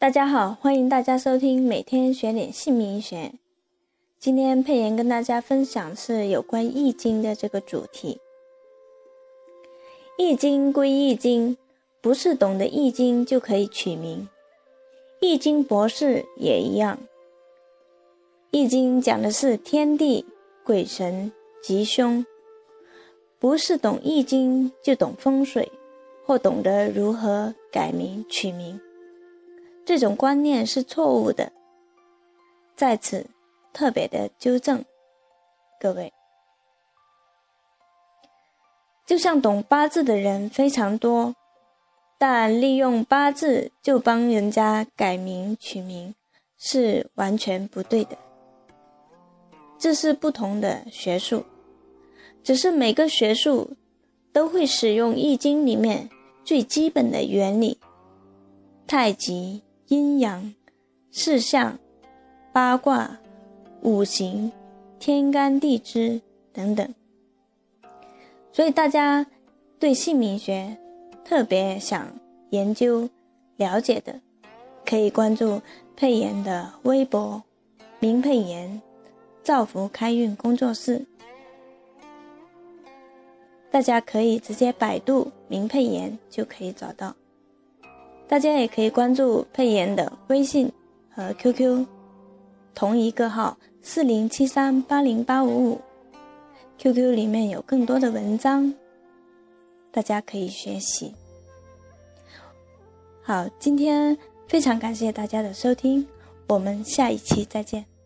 大家好，欢迎大家收听每天学点姓名学。今天佩妍跟大家分享是有关《易经》的这个主题。《易经》归《易经》，不是懂得《易经》就可以取名。《易经》博士也一样，《易经》讲的是天地、鬼神、吉凶，不是懂《易经》就懂风水，或懂得如何改名取名。这种观念是错误的，在此特别的纠正各位。就像懂八字的人非常多，但利用八字就帮人家改名取名是完全不对的。这是不同的学术，只是每个学术都会使用《易经》里面最基本的原理，太极。阴阳、四象、八卦、五行、天干地支等等，所以大家对姓名学特别想研究、了解的，可以关注佩妍的微博“明佩妍造福开运工作室”，大家可以直接百度“明佩妍”就可以找到。大家也可以关注佩妍的微信和 QQ，同一个号四零七三八零八五五，QQ 里面有更多的文章，大家可以学习。好，今天非常感谢大家的收听，我们下一期再见。